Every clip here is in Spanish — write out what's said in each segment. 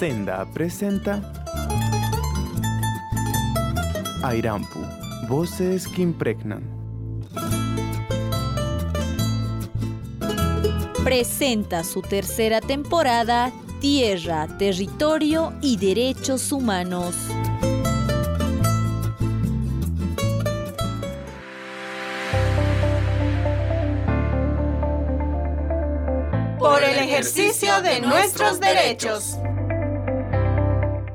Senda presenta Airampu, voces que impregnan. Presenta su tercera temporada Tierra, Territorio y Derechos Humanos. Por el ejercicio de nuestros derechos.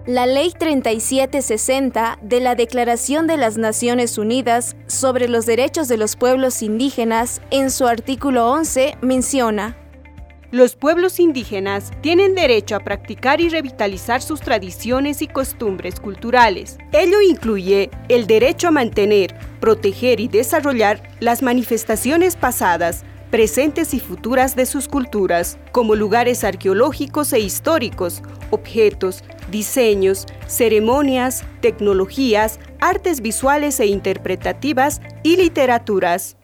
La Ley 3760 de la Declaración de las Naciones Unidas sobre los Derechos de los Pueblos Indígenas, en su artículo 11, menciona los pueblos indígenas tienen derecho a practicar y revitalizar sus tradiciones y costumbres culturales. Ello incluye el derecho a mantener, proteger y desarrollar las manifestaciones pasadas, presentes y futuras de sus culturas, como lugares arqueológicos e históricos, objetos, diseños, ceremonias, tecnologías, artes visuales e interpretativas y literaturas.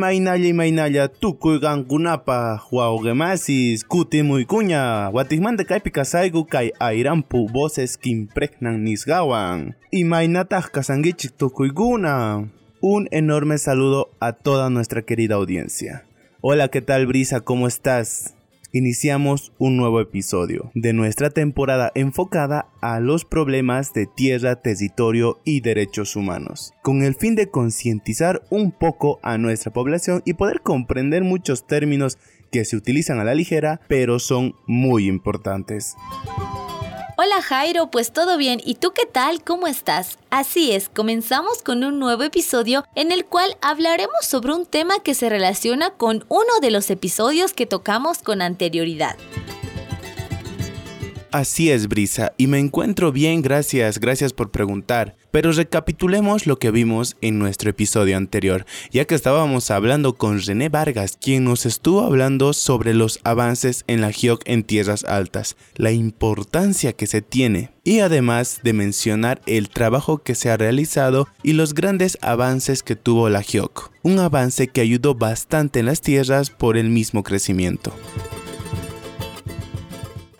Imaynalla imaynalla tukuygankunapa wawqemasis kutimuykuña watismanta kaypi kasayku kay ayrampu voces quimpregnan nisgawan imaynataq kasankichik tukuykuna un enorme saludo a toda nuestra querida audiencia. Hola qué tal Brisa cómo estás iniciamos un nuevo episodio de nuestra temporada enfocada a los problemas de tierra, territorio y derechos humanos, con el fin de concientizar un poco a nuestra población y poder comprender muchos términos que se utilizan a la ligera, pero son muy importantes. Hola Jairo, pues todo bien. ¿Y tú qué tal? ¿Cómo estás? Así es, comenzamos con un nuevo episodio en el cual hablaremos sobre un tema que se relaciona con uno de los episodios que tocamos con anterioridad. Así es, Brisa, y me encuentro bien, gracias, gracias por preguntar. Pero recapitulemos lo que vimos en nuestro episodio anterior, ya que estábamos hablando con René Vargas, quien nos estuvo hablando sobre los avances en la GIOC en tierras altas, la importancia que se tiene, y además de mencionar el trabajo que se ha realizado y los grandes avances que tuvo la GIOC, un avance que ayudó bastante en las tierras por el mismo crecimiento.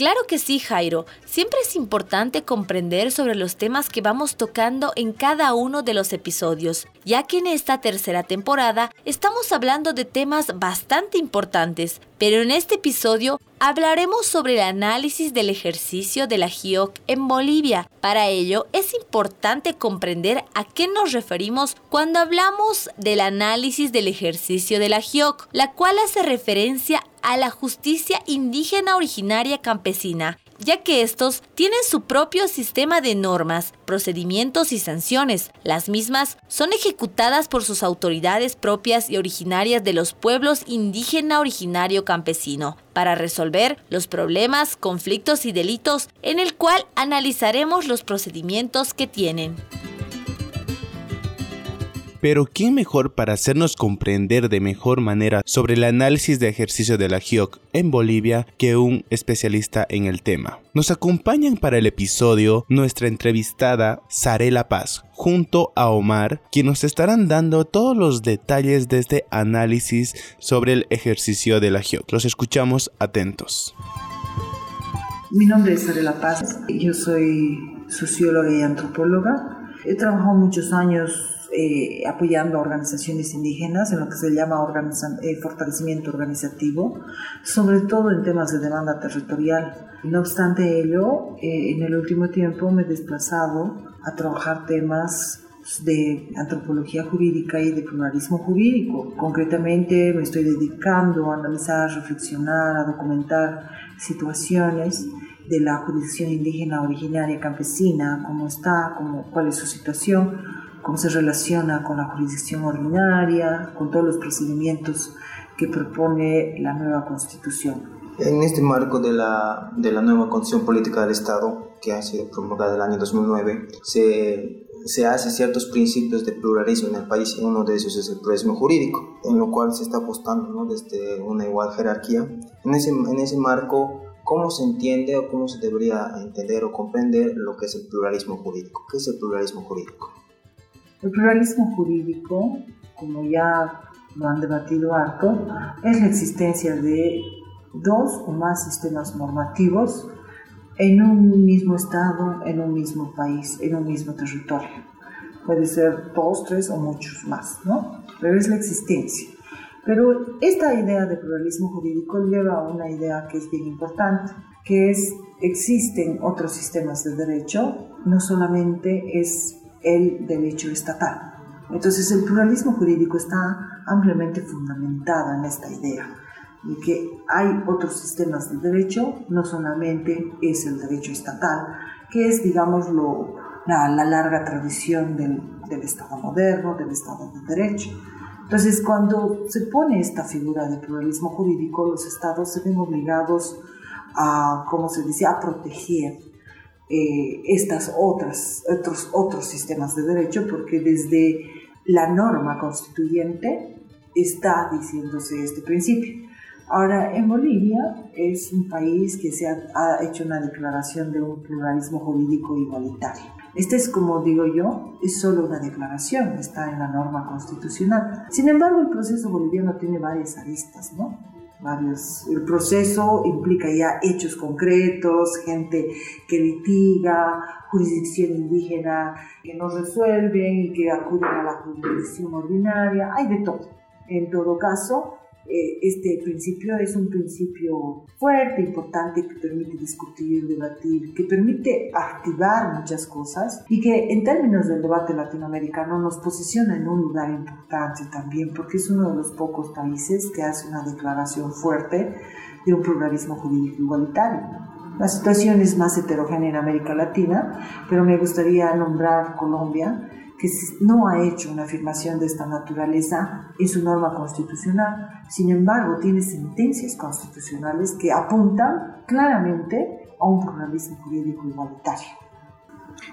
Claro que sí, Jairo. Siempre es importante comprender sobre los temas que vamos tocando en cada uno de los episodios, ya que en esta tercera temporada estamos hablando de temas bastante importantes, pero en este episodio hablaremos sobre el análisis del ejercicio de la GIOC en Bolivia. Para ello es importante comprender a qué nos referimos cuando hablamos del análisis del ejercicio de la GIOC, la cual hace referencia a la justicia indígena originaria campesina, ya que estos tienen su propio sistema de normas, procedimientos y sanciones. Las mismas son ejecutadas por sus autoridades propias y originarias de los pueblos indígena originario campesino, para resolver los problemas, conflictos y delitos en el cual analizaremos los procedimientos que tienen. Pero ¿quién mejor para hacernos comprender de mejor manera sobre el análisis de ejercicio de la GIOC en Bolivia que un especialista en el tema? Nos acompañan para el episodio nuestra entrevistada Sarela Paz, junto a Omar, quien nos estarán dando todos los detalles de este análisis sobre el ejercicio de la GIOC. Los escuchamos atentos. Mi nombre es Sarela Paz, yo soy socióloga y antropóloga. He trabajado muchos años eh, apoyando a organizaciones indígenas en lo que se llama eh, fortalecimiento organizativo, sobre todo en temas de demanda territorial. No obstante ello, eh, en el último tiempo me he desplazado a trabajar temas de antropología jurídica y de pluralismo jurídico. Concretamente me estoy dedicando a analizar, reflexionar, a documentar situaciones de la jurisdicción indígena originaria campesina, cómo está, cómo, cuál es su situación, cómo se relaciona con la jurisdicción ordinaria, con todos los procedimientos que propone la nueva constitución. En este marco de la, de la nueva constitución política del Estado, que ha sido promulgada el año 2009, se se hace ciertos principios de pluralismo en el país y uno de esos es el pluralismo jurídico, en lo cual se está apostando ¿no? desde una igual jerarquía. En ese, en ese marco, ¿cómo se entiende o cómo se debería entender o comprender lo que es el pluralismo jurídico? ¿Qué es el pluralismo jurídico? El pluralismo jurídico, como ya lo han debatido harto, es la existencia de dos o más sistemas normativos en un mismo estado, en un mismo país, en un mismo territorio. Puede ser dos, tres o muchos más, ¿no? Pero es la existencia. Pero esta idea de pluralismo jurídico lleva a una idea que es bien importante, que es existen otros sistemas de derecho, no solamente es el derecho estatal. Entonces el pluralismo jurídico está ampliamente fundamentado en esta idea de que hay otros sistemas de derecho, no solamente es el derecho estatal, que es, digamos, la, larga tradición del, Estado moderno, del Estado de Derecho. Entonces, cuando se pone esta figura de pluralismo jurídico, los estados se ven obligados a, como se dice, a proteger eh, estas otras, otros, otros sistemas de derecho, porque desde la norma constituyente está diciéndose este principio. Ahora, en Bolivia es un país que se ha, hecho una declaración de un pluralismo jurídico igualitario. Este es, como digo yo, es solo una declaración, está en la norma constitucional. Sin embargo, el proceso boliviano tiene varias aristas, ¿no? Varios. El proceso implica ya hechos concretos, gente que litiga, jurisdicción indígena que no resuelven y que acuden a la jurisdicción ordinaria, hay de todo. En todo caso, eh, este principio es un principio fuerte, importante, que permite discutir, debatir, que permite activar muchas cosas y que en términos del debate latinoamericano nos posiciona en un lugar importante también, porque es uno de los pocos países que hace una declaración fuerte de un pluralismo jurídico igualitario. La situación es más heterogénea en América Latina, pero me gustaría nombrar Colombia, que no ha hecho una afirmación de esta naturaleza en su norma constitucional. Sin embargo, tiene sentencias constitucionales que apuntan claramente a un pluralismo jurídico igualitario.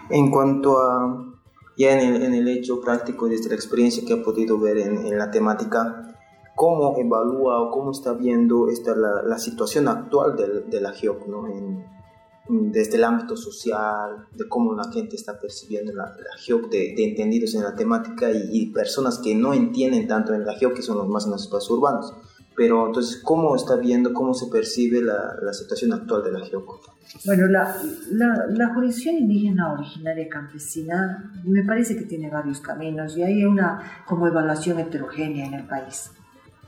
En cuanto a, ya en el, en el hecho práctico, desde la experiencia que ha podido ver en, en la temática, ¿cómo evalúa o cómo está viendo esta, la, la situación actual de, de la GEOC ¿no? en, desde el ámbito social, de cómo la gente está percibiendo la, la GEOC, de, entendidos en la temática y, personas que no entienden tanto en la GEOC, que son los más en los espacios urbanos. Pero entonces, ¿cómo está viendo, cómo se percibe la, la situación actual de la GEOC? Bueno, la, la, la, jurisdicción indígena originaria campesina me parece que tiene varios caminos y hay una como evaluación heterogénea en el país.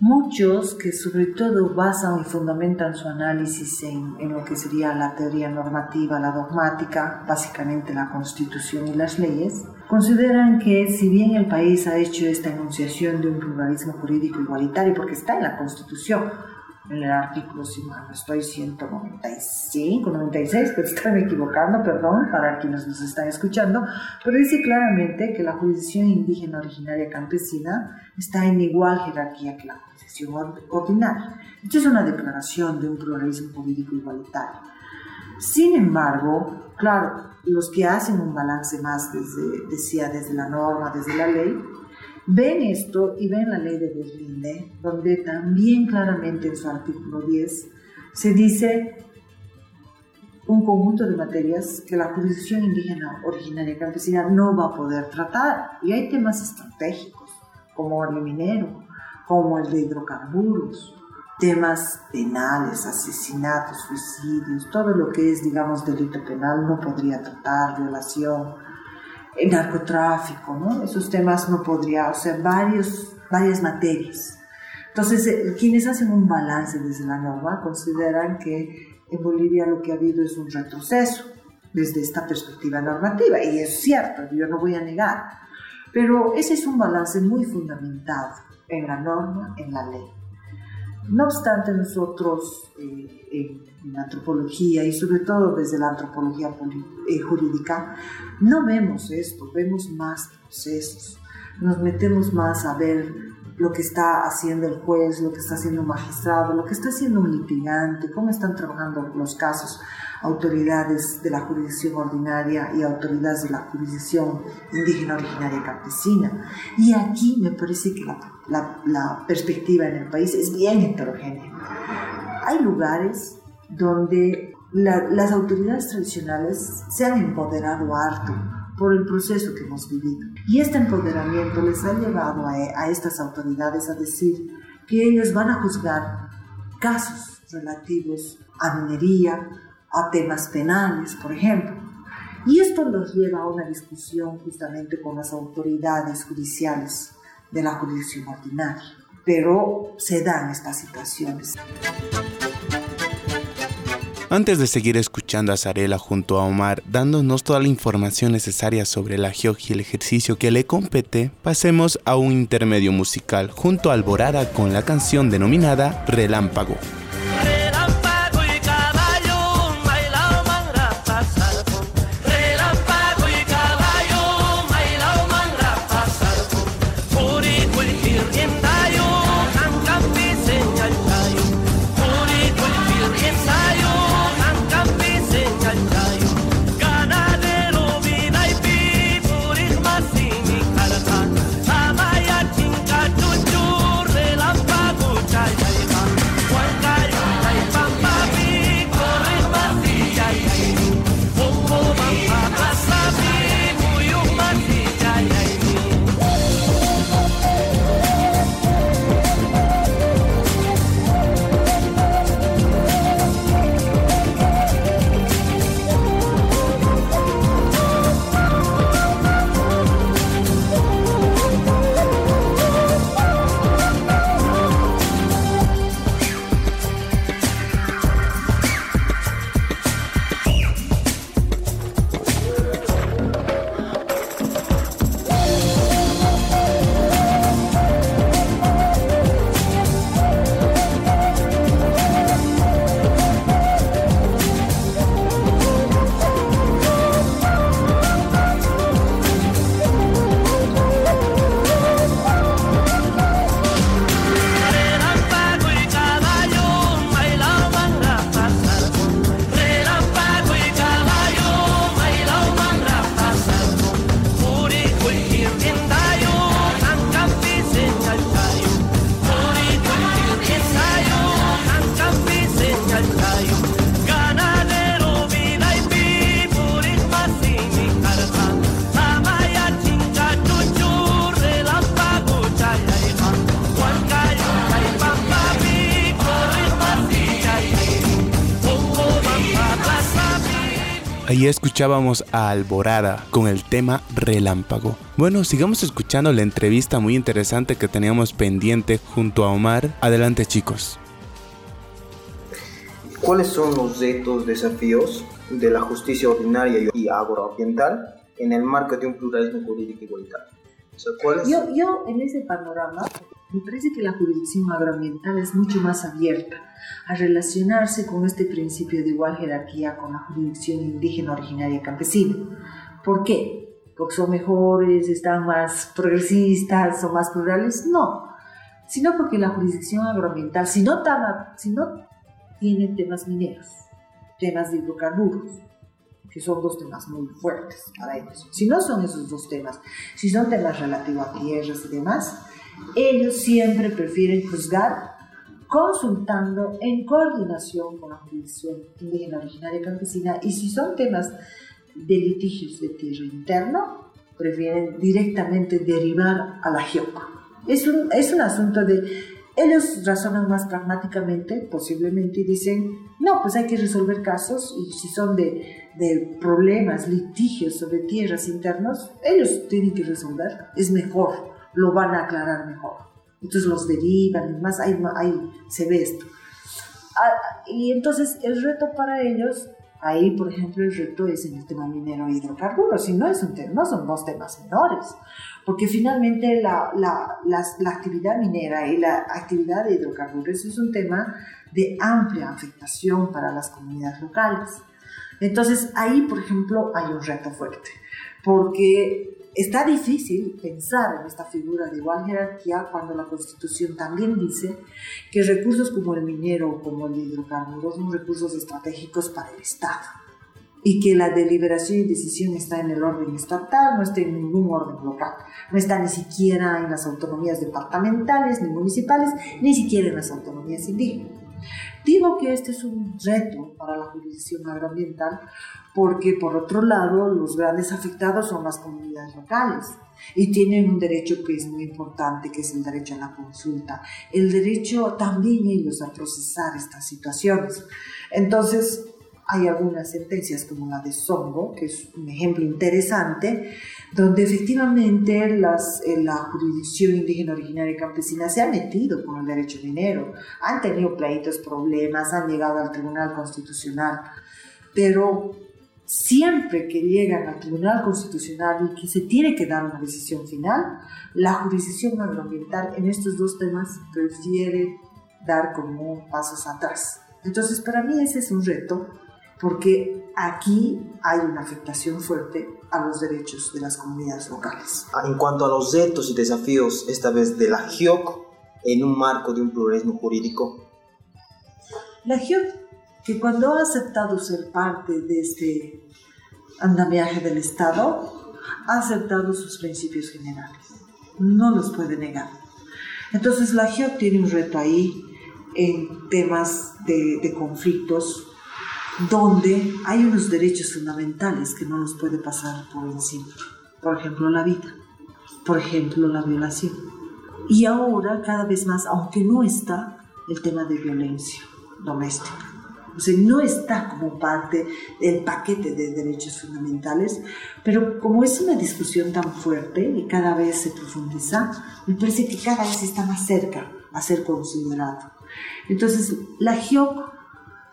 Muchos que sobre todo basan y fundamentan su análisis en, en, lo que sería la teoría normativa, la dogmática, básicamente la constitución y las leyes, consideran que si bien el país ha hecho esta enunciación de un pluralismo jurídico igualitario, porque está en la constitución, en el artículo, si mal estoy, 195, 96, pero estoy equivocando, perdón, para quienes nos están escuchando, pero dice claramente que la jurisdicción indígena originaria campesina está en igual jerarquía que la jurisdicción ordinaria. Esto es una declaración de un pluralismo jurídico igualitario. Sin embargo, claro, los que hacen un balance más desde, decía, desde la norma, desde la ley, ven esto y ven la ley de deslinde, donde también claramente en su artículo 10 se dice un conjunto de materias que la jurisdicción indígena originaria campesina no va a poder tratar. Y hay temas estratégicos, como el minero, como el de hidrocarburos, temas penales, asesinatos, suicidios, todo lo que es, digamos, delito penal no podría tratar, violación, el narcotráfico, ¿no? Esos temas no podría, o sea, varios, varias materias. Entonces, eh, quienes hacen un balance desde la norma consideran que en Bolivia lo que ha habido es un retroceso desde esta perspectiva normativa, y es cierto, yo no voy a negar, pero ese es un balance muy fundamentado en la norma, en la ley. No obstante, nosotros eh, en antropología y sobre todo desde la antropología eh, jurídica no vemos esto, vemos más procesos, nos metemos más a ver lo que está haciendo el juez, lo que está haciendo un magistrado, lo que está haciendo un litigante, cómo están trabajando los casos autoridades de la jurisdicción ordinaria y autoridades de la jurisdicción indígena originaria campesina. Y aquí me parece que la, la, perspectiva en el país es bien heterogénea. Hay lugares donde las autoridades tradicionales se han empoderado harto por el proceso que hemos vivido. Y este empoderamiento les ha llevado a, estas autoridades a decir que ellos van a juzgar casos relativos a minería, a temas penales, por ejemplo. Y esto nos lleva a una discusión justamente con las autoridades judiciales de la jurisdicción ordinaria. Pero se dan estas situaciones. Antes de seguir escuchando a Zarela junto a Omar, dándonos toda la información necesaria sobre la GEOG y el ejercicio que le compete, pasemos a un intermedio musical junto a Alborada con la canción denominada Relámpago. Ahí escuchábamos a Alborada con el tema Relámpago. Bueno, sigamos escuchando la entrevista muy interesante que teníamos pendiente junto a Omar. Adelante chicos. ¿Cuáles son los retos, desafíos de la justicia ordinaria y agroambiental en el marco de un pluralismo jurídico igualitario? yo, yo en ese panorama me parece que la jurisdicción agroambiental es mucho más abierta a relacionarse con este principio de igual jerarquía con la jurisdicción indígena originaria campesina. ¿Por qué? ¿Porque son mejores, están más progresistas, son más plurales? No, sino porque la jurisdicción agroambiental, si no, si no tiene temas mineros, temas de hidrocarburos, que son dos temas muy fuertes para ellos. Si no son esos dos temas, si son temas relativos a tierras y demás, ellos siempre prefieren juzgar consultando en coordinación con la jurisdicción indígena originaria campesina y si son temas de litigios de tierra interno, prefieren directamente derivar a la GIOC. Es un, es un asunto de... Ellos razonan más pragmáticamente, posiblemente, y dicen, no, pues hay que resolver casos y si son de, de problemas, litigios sobre tierras internos, ellos tienen que resolver, es mejor lo van a aclarar mejor. Entonces los derivan y más, ahí, ahí se ve esto. Ah, y entonces el reto para ellos, ahí por ejemplo el reto es en el tema minero e hidrocarburos, y no, es un no son dos temas menores, porque finalmente la, la, la, la actividad minera y la actividad de hidrocarburos es un tema de amplia afectación para las comunidades locales. Entonces ahí, por ejemplo, hay un reto fuerte, porque está difícil pensar en esta figura de igual jerarquía cuando la Constitución también dice que recursos como el minero o como el hidrocarburo son recursos estratégicos para el Estado y que la deliberación y decisión está en el orden estatal, no está en ningún orden local, no está ni siquiera en las autonomías departamentales ni municipales, ni siquiera en las autonomías indígenas. Digo que este es un reto para la jurisdicción agroambiental porque por otro lado los grandes afectados son las comunidades locales y tienen un derecho que es muy importante, que es el derecho a la consulta, el derecho también ellos a procesar estas situaciones. Entonces, hay algunas sentencias como la de Songo, que es un ejemplo interesante, donde efectivamente las, eh, la jurisdicción indígena originaria y campesina se ha metido con el derecho minero, han tenido pleitos, problemas, han llegado al Tribunal Constitucional, pero siempre que llegan al Tribunal Constitucional y que se tiene que dar una decisión final, la jurisdicción agroambiental en estos dos temas prefiere dar como pasos atrás. Entonces, para mí ese es un reto porque aquí hay una afectación fuerte a los derechos de las comunidades locales. Ah, en cuanto a los retos y desafíos, esta vez de la GIOC, en un marco de un pluralismo jurídico. La GIOC, que cuando ha aceptado ser parte de este andamiaje del Estado, ha aceptado sus principios generales. No los puede negar. Entonces la GIOC tiene un reto ahí en temas de, de conflictos donde hay unos derechos fundamentales que no nos puede pasar por encima. Por ejemplo, la vida. Por ejemplo, la violación. Y ahora, cada vez más, aunque no está, el tema de violencia doméstica. O sea, no está como parte del paquete de derechos fundamentales, pero como es una discusión tan fuerte y cada vez se profundiza, me parece que cada vez está más cerca a ser considerado. Entonces, la GIOC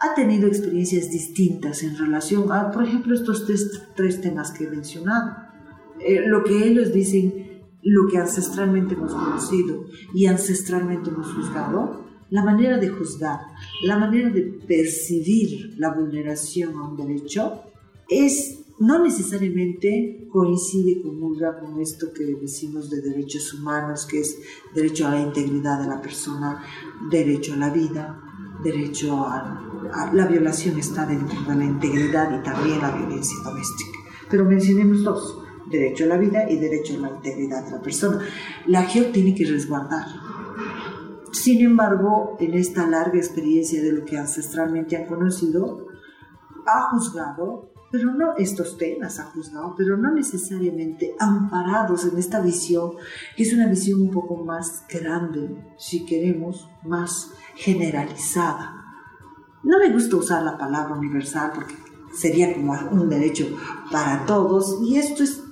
ha tenido experiencias distintas en relación a, por ejemplo, estos tres, temas que he mencionado. Eh, lo que ellos dicen, lo que ancestralmente hemos conocido y ancestralmente hemos juzgado, la manera de juzgar, la manera de percibir la vulneración a un derecho, es no necesariamente coincide, comulga con esto que decimos de derechos humanos, que es derecho a la integridad de la persona, derecho a la vida, derecho a, la violación está dentro de la integridad y también la violencia doméstica. Pero mencionemos dos, derecho a la vida y derecho a la integridad de la persona. La GEO tiene que resguardar. Sin embargo, en esta larga experiencia de lo que ancestralmente ha conocido, ha juzgado, pero no estos temas ha juzgado, pero no necesariamente amparados en esta visión, que es una visión un poco más grande, si queremos, más generalizada. No me gusta usar la palabra universal porque sería como un derecho para todos y esto es,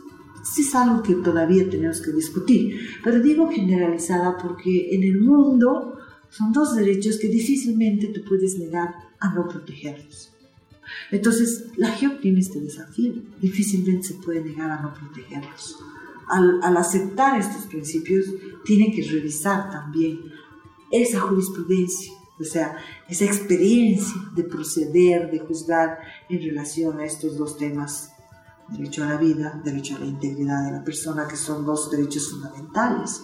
es algo que todavía tenemos que discutir. Pero digo generalizada porque en el mundo son dos derechos que difícilmente te puedes negar a no protegerlos. Entonces, la GEOC tiene este desafío, difícilmente se puede negar a no protegerlos. Al, al aceptar estos principios, tiene que revisar también esa jurisprudencia, o sea, esa experiencia de proceder, de juzgar en relación a estos dos temas, derecho a la vida, derecho a la integridad de la persona, que son dos derechos fundamentales.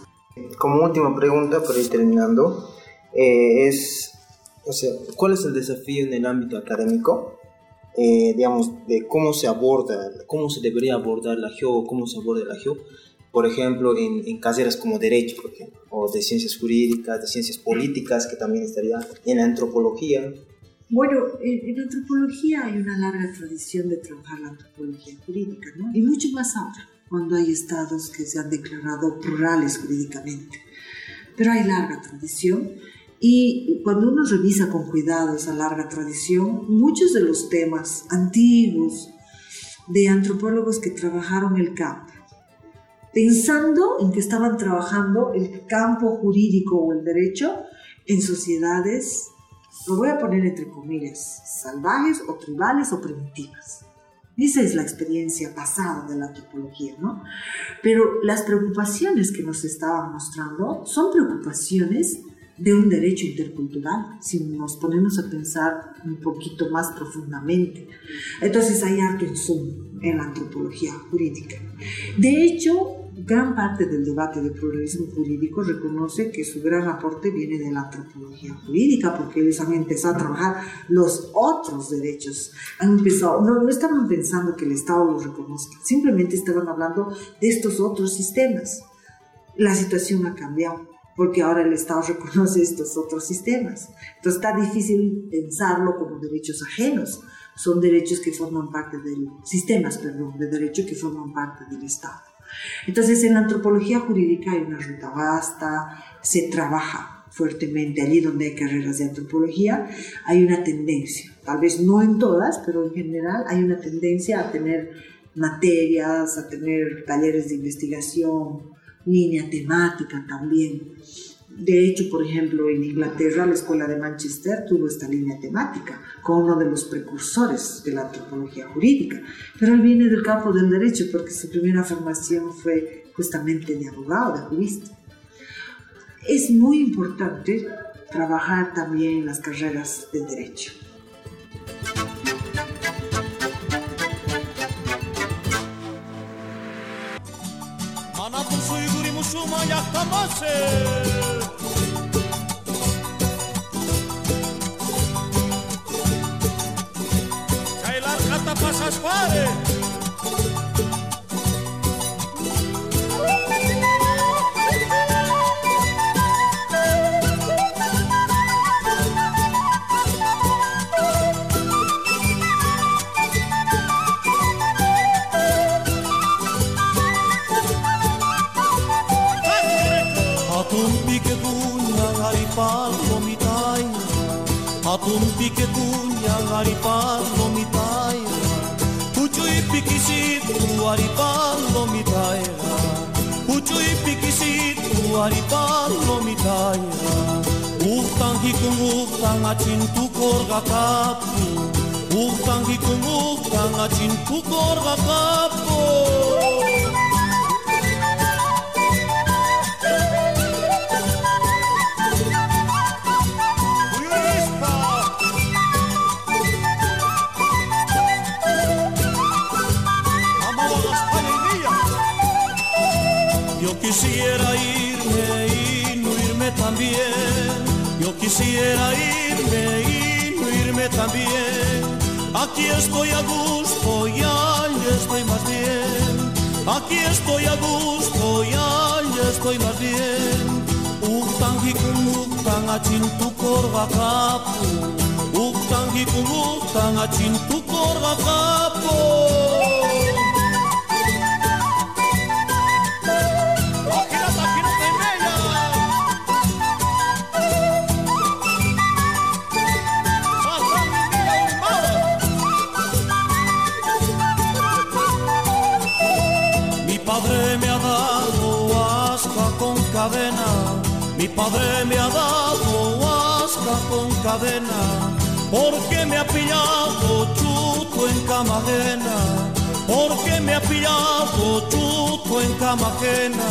Como última pregunta, para ir terminando, eh, es, o sea, ¿cuál es el desafío en el ámbito académico? Eh, digamos, de cómo se aborda, cómo se debería abordar la GEO, cómo se aborda la GEO, por ejemplo, en, en carreras como Derecho, por ejemplo, o de Ciencias Jurídicas, de Ciencias Políticas, que también estaría en la Antropología. Bueno, en, antropología hay una larga tradición de trabajar la antropología jurídica, ¿no? Y mucho más ahora, cuando hay estados que se han declarado plurales jurídicamente. Pero hay larga tradición y cuando uno revisa con cuidado esa larga tradición, muchos de los temas antiguos de antropólogos que trabajaron el campo, pensando en que estaban trabajando el campo jurídico o el derecho en sociedades, lo voy a poner entre comillas, salvajes o tribales o primitivas. Esa es la experiencia pasada de la antropología, ¿no? Pero las preocupaciones que nos estaban mostrando son preocupaciones de un derecho intercultural, si nos ponemos a pensar un poquito más profundamente. Entonces hay harto insumo en la antropología jurídica. De hecho, gran parte del debate de pluralismo jurídico reconoce que su gran aporte viene de la antropología jurídica, porque ellos han empezado a trabajar los otros derechos. Han empezado, no, no estaban pensando que el Estado los reconozca, simplemente estaban hablando de estos otros sistemas. La situación ha cambiado porque ahora el Estado reconoce estos otros sistemas. Entonces está difícil pensarlo como derechos ajenos. Son derechos que forman parte del sistemas, perdón, de derecho que forman parte del Estado. Entonces, en la antropología jurídica hay una ruta vasta, se trabaja fuertemente allí donde hay carreras de antropología, hay una tendencia, tal vez no en todas, pero en general hay una tendencia a tener materias, a tener talleres de investigación, línea temática también. De hecho, por ejemplo, en Inglaterra, la Escuela de Manchester tuvo esta línea temática como uno de los precursores de la antropología jurídica. Pero él viene del campo del derecho porque su primera formación fue justamente de abogado, de jurista. Es muy importante trabajar también en las carreras de derecho. για το μόσελ. Καϊλάρκα τα πάσας kumpique kunya aripal lomitaya Uchu ipikisit aripal lomitaya Uchu ipikisit aripal lomitaya Uhtan hikung uhtan achin tu korga kapu Uhtan hikung uhtan achin tu korga kapu quisiera irme y no irme también. Yo quisiera irme y no irme también. Aquí estoy a gusto y allá estoy más bien. Aquí estoy a gusto y allá estoy más bien. Uktangi kumuktan achin tu korga kapu. Uktangi kumuktan achin tu. Cadena, porque me ha pillado chuto en cama ajena, porque me ha pillado chuto en cama ajena.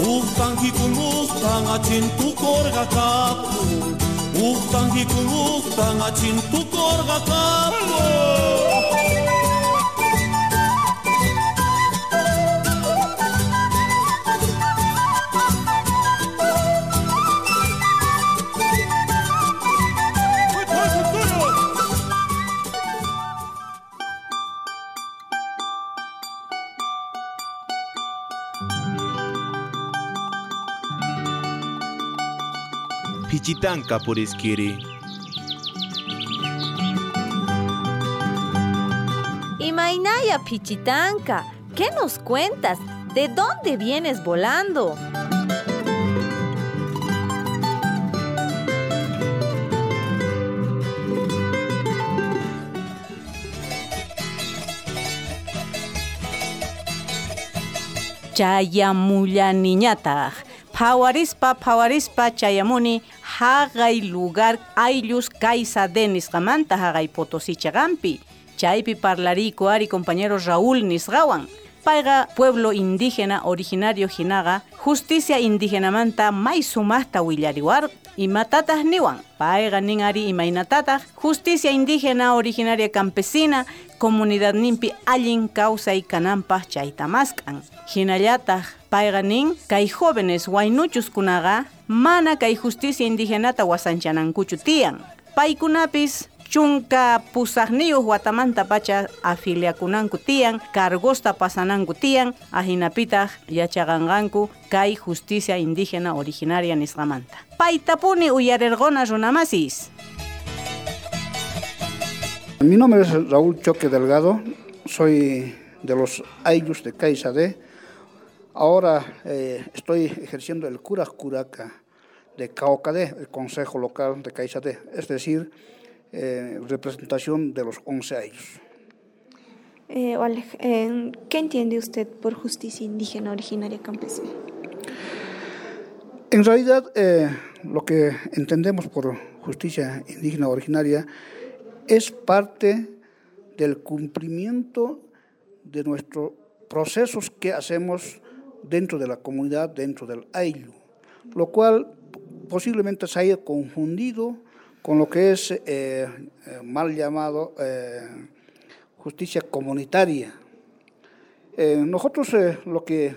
Uktan hikumuktan achin tu korga kapu, uktan hikumuktan achin tu korga kapu. Pichitanka por esquire. Y Mainaya Pichitanka, ¿qué nos cuentas? ¿De dónde vienes volando? Chayamulla niñata Pawarispa pawarispa chayamuni haqay lugar ayllus kaysa denisqamanta haqay Potosí chagampi. Chaypi parlarico ari compañero Raúl nisqawan. Paiga pueblo indígena originario Jinaga, justicia indígena manta mai sumasta willariwar y matatas niwan. Paiga ningari y mainatatas, justicia indígena originaria campesina, comunidad nimpi allin causa y canampas chaitamascan. Hinallata paiga nin, kai jóvenes wainuchus kunaga, mana kai justicia indigenata wasanchanankuchu tian. Paikunapis chunka pusaqniyuq watamanta pacha afiliakunanku tiyan cargosta pasananku tiyan ahinapitaq yachaqanqanku kay justicia indígena originaria nisqamanta paytapuni uyarirquna runamasis Mi nombre es Raúl Choque Delgado, soy de los Ayllus de Caizadé. Ahora eh, estoy ejerciendo el cura curaca de Caocadé, el Consejo Local de Caizadé, es decir, eh, representación de los 11 años. Eh, eh, ¿Qué entiende usted por justicia indígena originaria campesina? En realidad, eh, lo que entendemos por justicia indígena originaria es parte del cumplimiento de nuestros procesos que hacemos dentro de la comunidad, dentro del ayllu, lo cual posiblemente se haya confundido con lo que es eh, eh, mal llamado eh, justicia comunitaria. Nosotros lo que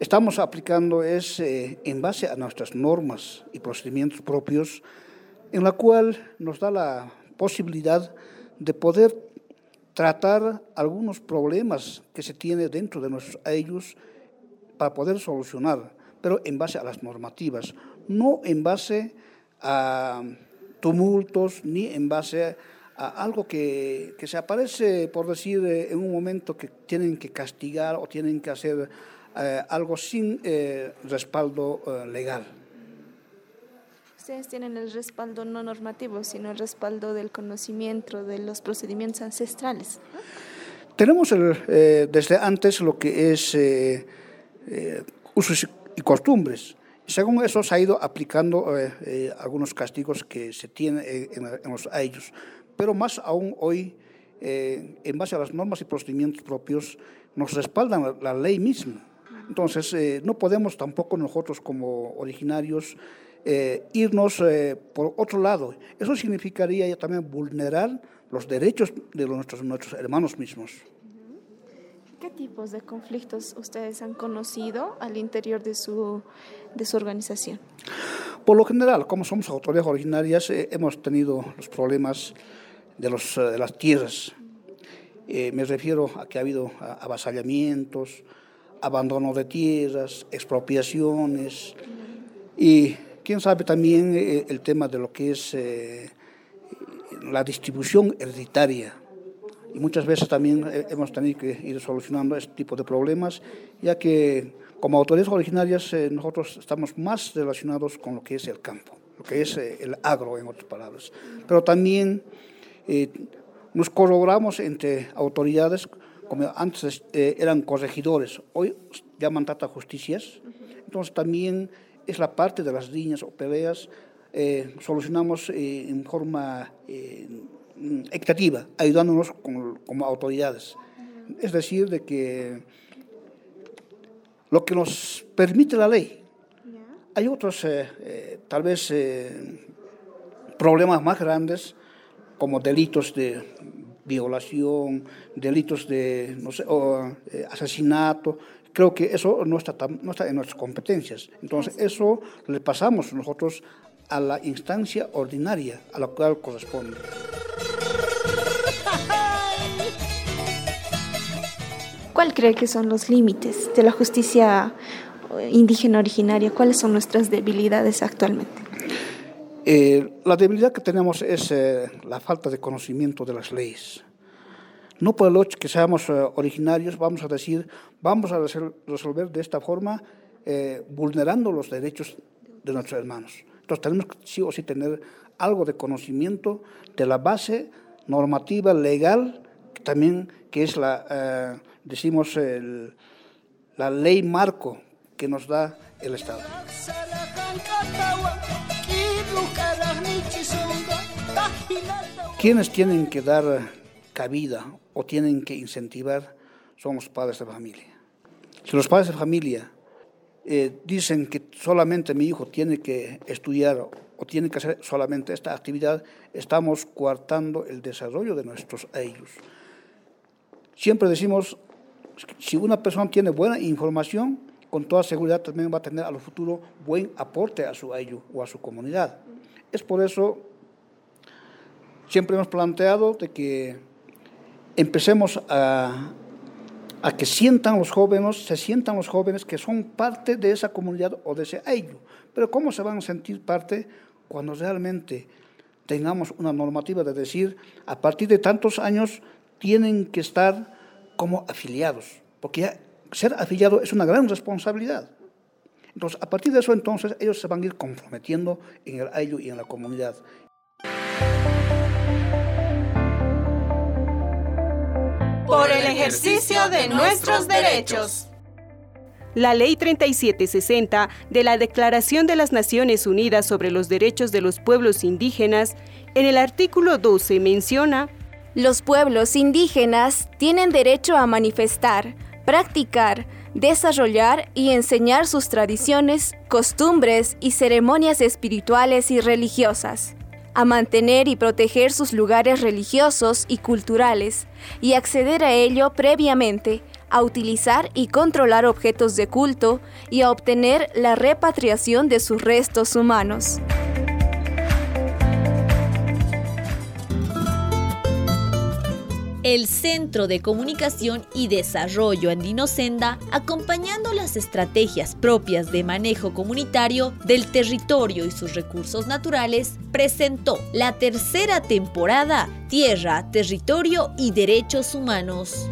estamos aplicando es en base a nuestras normas y procedimientos propios, en la cual nos da la posibilidad de poder tratar algunos problemas que se tiene dentro de nuestros ellos para poder solucionar, pero en base a las normativas, no en base a tumultos ni en base a algo que, que se aparece, por decir, eh, en un momento que tienen que castigar o tienen que hacer eh, algo sin eh, respaldo eh, legal. Ustedes tienen el respaldo no normativo, sino el respaldo del conocimiento de los procedimientos ancestrales. Tenemos el, desde antes lo que es usos y costumbres. Según eso se ha ido aplicando eh, eh, algunos castigos que se tienen en, en- los ellos. Pero más aún hoy, eh, en base a las normas y procedimientos propios, nos respaldan la, ley misma. Entonces, eh, no podemos tampoco nosotros como originarios eh, irnos eh, por otro lado. Eso significaría ya también vulnerar los derechos de nuestros, nuestros hermanos mismos. ¿Qué tipos de conflictos ustedes han conocido al interior de su, de su organización? Por lo general, como somos autoridades originarias, eh, hemos tenido los problemas de, los, eh, de las tierras. Eh, me refiero a que ha habido avasallamientos, abandono de tierras, expropiaciones y quién sabe también el tema de lo que es la distribución hereditaria. Y muchas veces también eh, hemos tenido que ir solucionando este tipo de problemas, ya que como autoridades originarias eh, nosotros estamos más relacionados con lo que es el campo, lo que es eh, el agro, en otras palabras. Pero también nos colaboramos entre autoridades, como antes eran corregidores, hoy llaman tata justicias, entonces también es la parte de las riñas o peleas, solucionamos en forma equitativa, ayudándonos con- como autoridades. Es decir, de que lo que nos permite la ley, hay otros, eh, eh, tal vez, eh, problemas más grandes, como delitos de violación, delitos de no sé, o, asesinato. Creo que eso no está, tan- no está en nuestras competencias. Entonces, eso le pasamos nosotros a la instancia ordinaria a la cual corresponde. ¿Cuál cree que son los límites de la justicia eh, indígena originaria? ¿Cuáles son nuestras debilidades actualmente? Eh, la debilidad que tenemos es eh, la falta de conocimiento de las leyes. No por el hecho que seamos eh, originarios, vamos a decir, vamos a resol- resolver de esta forma, vulnerando los derechos de nuestros hermanos. Entonces tenemos que sí o sí tener algo de conocimiento de la base normativa legal, también que es la, eh, decimos, el- la ley marco que nos da el Estado. ¿Quiénes tienen que dar cabida o tienen que incentivar son los padres de familia. Si los padres de familia eh, dicen que solamente mi hijo tiene que estudiar o tiene que hacer solamente esta actividad, estamos coartando el desarrollo de nuestros ellos. Siempre decimos, si una persona tiene buena información, con toda seguridad también va a tener a lo futuro buen aporte a su ello o a su comunidad. Es por eso, siempre hemos planteado de que empecemos a, a que sientan los jóvenes, se sientan los jóvenes que son parte de esa comunidad o de ese ello. Pero ¿cómo se van a sentir parte cuando realmente tengamos una normativa de decir, a partir de tantos años tienen que estar como afiliados? Porque ser afiliado es una gran responsabilidad. Entonces, a partir de eso, entonces, ellos se van a ir comprometiendo en el ello y en la comunidad. Por el ejercicio de nuestros derechos. La Ley 3760 de la Declaración de las Naciones Unidas sobre los Derechos de los Pueblos Indígenas, en el artículo 12 menciona, Los pueblos indígenas tienen derecho a manifestar, practicar, desarrollar y enseñar sus tradiciones, costumbres y ceremonias espirituales y religiosas, a mantener y proteger sus lugares religiosos y culturales, y acceder a ello previamente, a utilizar y controlar objetos de culto y a obtener la repatriación de sus restos humanos. El Centro de Comunicación y Desarrollo Andino Senda, acompañando las estrategias propias de manejo comunitario del territorio y sus recursos naturales, presentó la tercera temporada Tierra, Territorio y Derechos Humanos.